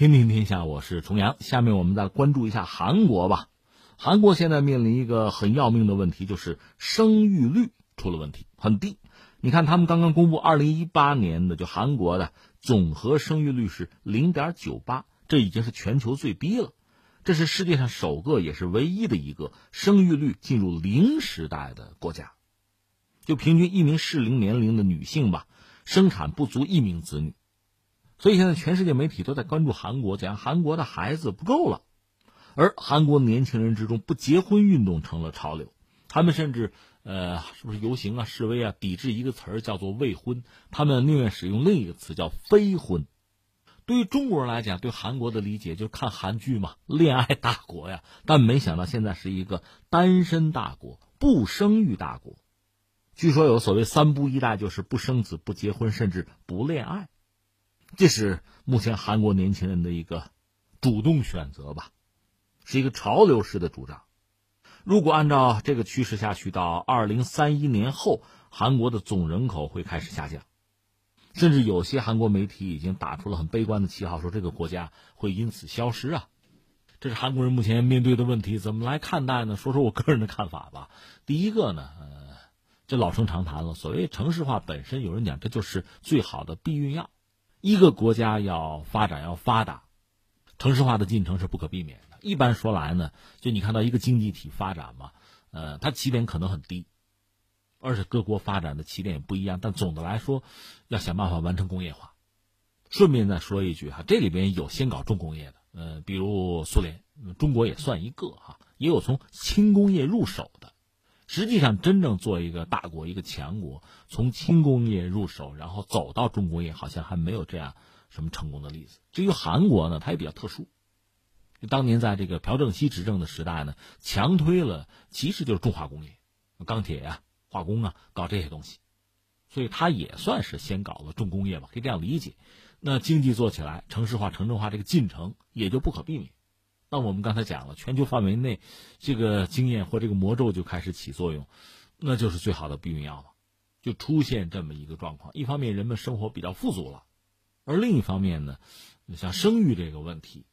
天天天下，我是重阳。下面我们再关注一下韩国吧。韩国现在面临一个很要命的问题，就是生育率出了问题，很低。你看，他们刚刚公布二零一八年的，就韩国的总和生育率是零点九八，这已经是全球最低了。这是世界上首个，也是唯一的一个生育率进入零时代的国家。就平均一名适龄年龄的女性吧，生产不足一名子女。所以现在全世界媒体都在关注韩国，讲韩国的孩子不够了，而韩国年轻人之中不结婚运动成了潮流，他们甚至呃是不是游行啊示威啊抵制一个词儿叫做未婚，他们宁愿使用另一个词叫非婚。对于中国人来讲，对韩国的理解就是看韩剧嘛，恋爱大国呀，但没想到现在是一个单身大国，不生育大国。据说有所谓三不一代，就是不生子、不结婚，甚至不恋爱。这是目前韩国年轻人的一个主动选择吧，是一个潮流式的主张。如果按照这个趋势下去，到二零三一年后，韩国的总人口会开始下降，甚至有些韩国媒体已经打出了很悲观的旗号，说这个国家会因此消失啊。这是韩国人目前面对的问题，怎么来看待呢？说说我个人的看法吧。第一个呢，呃，这老生常谈了，所谓城市化本身，有人讲这就是最好的避孕药。一个国家要发展要发达，城市化的进程是不可避免的。一般说来呢，就你看到一个经济体发展嘛，呃，它起点可能很低，而且各国发展的起点也不一样。但总的来说，要想办法完成工业化。顺便再说一句哈，这里边有先搞重工业的，呃，比如苏联，中国也算一个哈，也有从轻工业入手的。实际上，真正做一个大国、一个强国，从轻工业入手，然后走到重工业，好像还没有这样什么成功的例子。至于韩国呢，它也比较特殊。当年在这个朴正熙执政的时代呢，强推了，其实就是重化工业，钢铁呀、化工啊，搞这些东西，所以它也算是先搞了重工业吧，可以这样理解。那经济做起来，城市化、城镇化这个进程也就不可避免。那我们刚才讲了，全球范围内，这个经验或这个魔咒就开始起作用，那就是最好的避孕药了，就出现这么一个状况。一方面，人们生活比较富足了，而另一方面呢，像生育这个问题，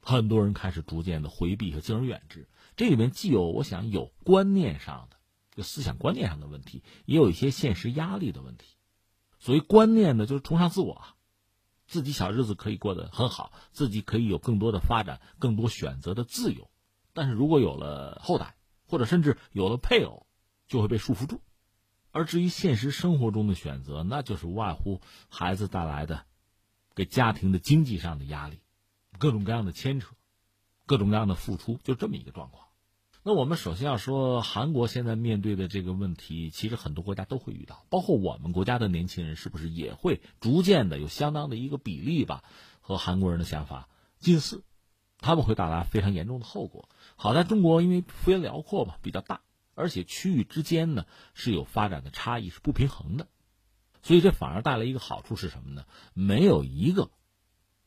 很多人开始逐渐的回避和敬而远之。这里面既有我想有观念上的，就思想观念上的问题，也有一些现实压力的问题。所谓观念呢，就是崇尚自我。自己小日子可以过得很好，自己可以有更多的发展、更多选择的自由，但是如果有了后代，或者甚至有了配偶，就会被束缚住。而至于现实生活中的选择，那就是无外乎孩子带来的给家庭的经济上的压力，各种各样的牵扯，各种各样的付出，就这么一个状况。那我们首先要说，韩国现在面对的这个问题，其实很多国家都会遇到，包括我们国家的年轻人，是不是也会逐渐的有相当的一个比例吧？和韩国人的想法近似，他们会带来非常严重的后果。好在中国因为幅员辽阔嘛，比较大，而且区域之间呢是有发展的差异，是不平衡的，所以这反而带来一个好处是什么呢？没有一个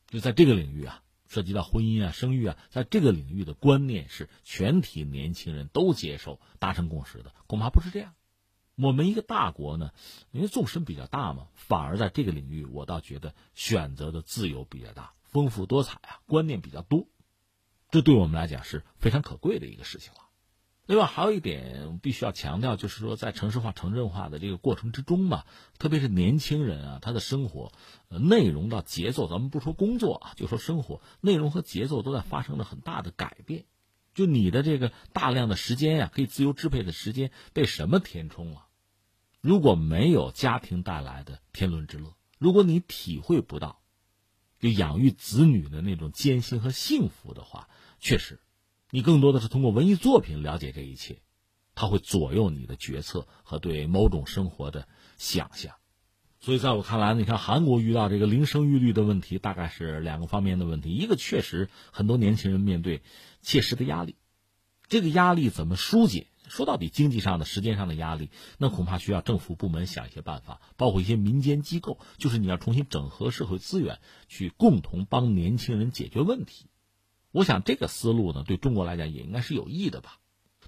就在这个领域啊。涉及到婚姻啊、生育啊，在这个领域的观念是全体年轻人都接受、达成共识的，恐怕不是这样。我们一个大国呢，因为纵深比较大嘛，反而在这个领域，我倒觉得选择的自由比较大、丰富多彩啊，观念比较多，这对我们来讲是非常可贵的一个事情了。另外还有一点必须要强调，就是说在城市化、城镇化的这个过程之中嘛，特别是年轻人啊，他的生活，呃，内容到节奏，咱们不说工作啊，就说生活内容和节奏都在发生了很大的改变。就你的这个大量的时间呀，可以自由支配的时间被什么填充了？如果没有家庭带来的天伦之乐，如果你体会不到就养育子女的那种艰辛和幸福的话，确实。你更多的是通过文艺作品了解这一切，它会左右你的决策和对某种生活的想象。所以，在我看来，你看韩国遇到这个零生育率的问题，大概是两个方面的问题。一个确实很多年轻人面对切实的压力，这个压力怎么疏解？说到底，经济上的、时间上的压力，那恐怕需要政府部门想一些办法，包括一些民间机构，就是你要重新整合社会资源，去共同帮年轻人解决问题。我想这个思路呢，对中国来讲也应该是有益的吧。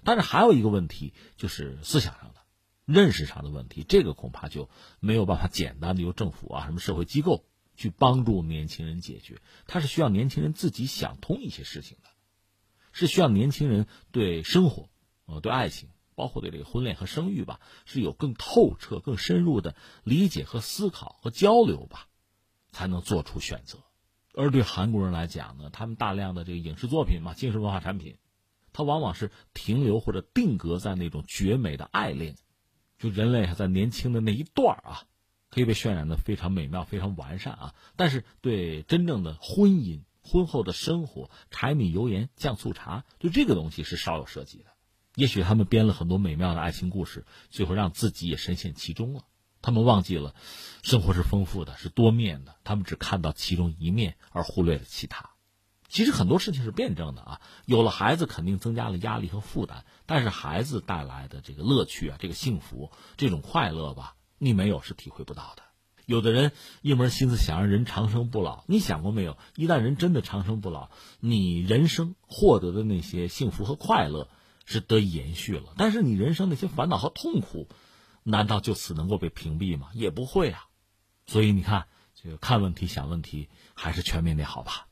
但是还有一个问题，就是思想上的、认识上的问题，这个恐怕就没有办法简单的由政府啊、什么社会机构去帮助年轻人解决，它是需要年轻人自己想通一些事情的，是需要年轻人对生活、呃对爱情，包括对这个婚恋和生育吧，是有更透彻、更深入的理解和思考和交流吧，才能做出选择。而对韩国人来讲呢，他们大量的这个影视作品嘛，精神文化产品，它往往是停留或者定格在那种绝美的爱恋，就人类还在年轻的那一段啊。可以被渲染的非常美妙、非常完善啊！但是对真正的婚姻、婚后的生活、柴米油盐酱醋茶，对这个东西是少有涉及的。也许他们编了很多美妙的爱情故事，最后让自己也深陷其中了。他们忘记了，生活是丰富的，是多面的。他们只看到其中一面，而忽略了其他。其实很多事情是辩证的啊！有了孩子，肯定增加了压力和负担，但是孩子带来的这个乐趣啊，这个幸福、这种快乐吧。你没有是体会不到的。有的人一门心思想让人长生不老，你想过没有？一旦人真的长生不老，你人生获得的那些幸福和快乐是得以延续了。但是你人生那些烦恼和痛苦，难道就此能够被屏蔽吗？也不会啊。所以你看，这个看问题、想问题，还是全面点好吧。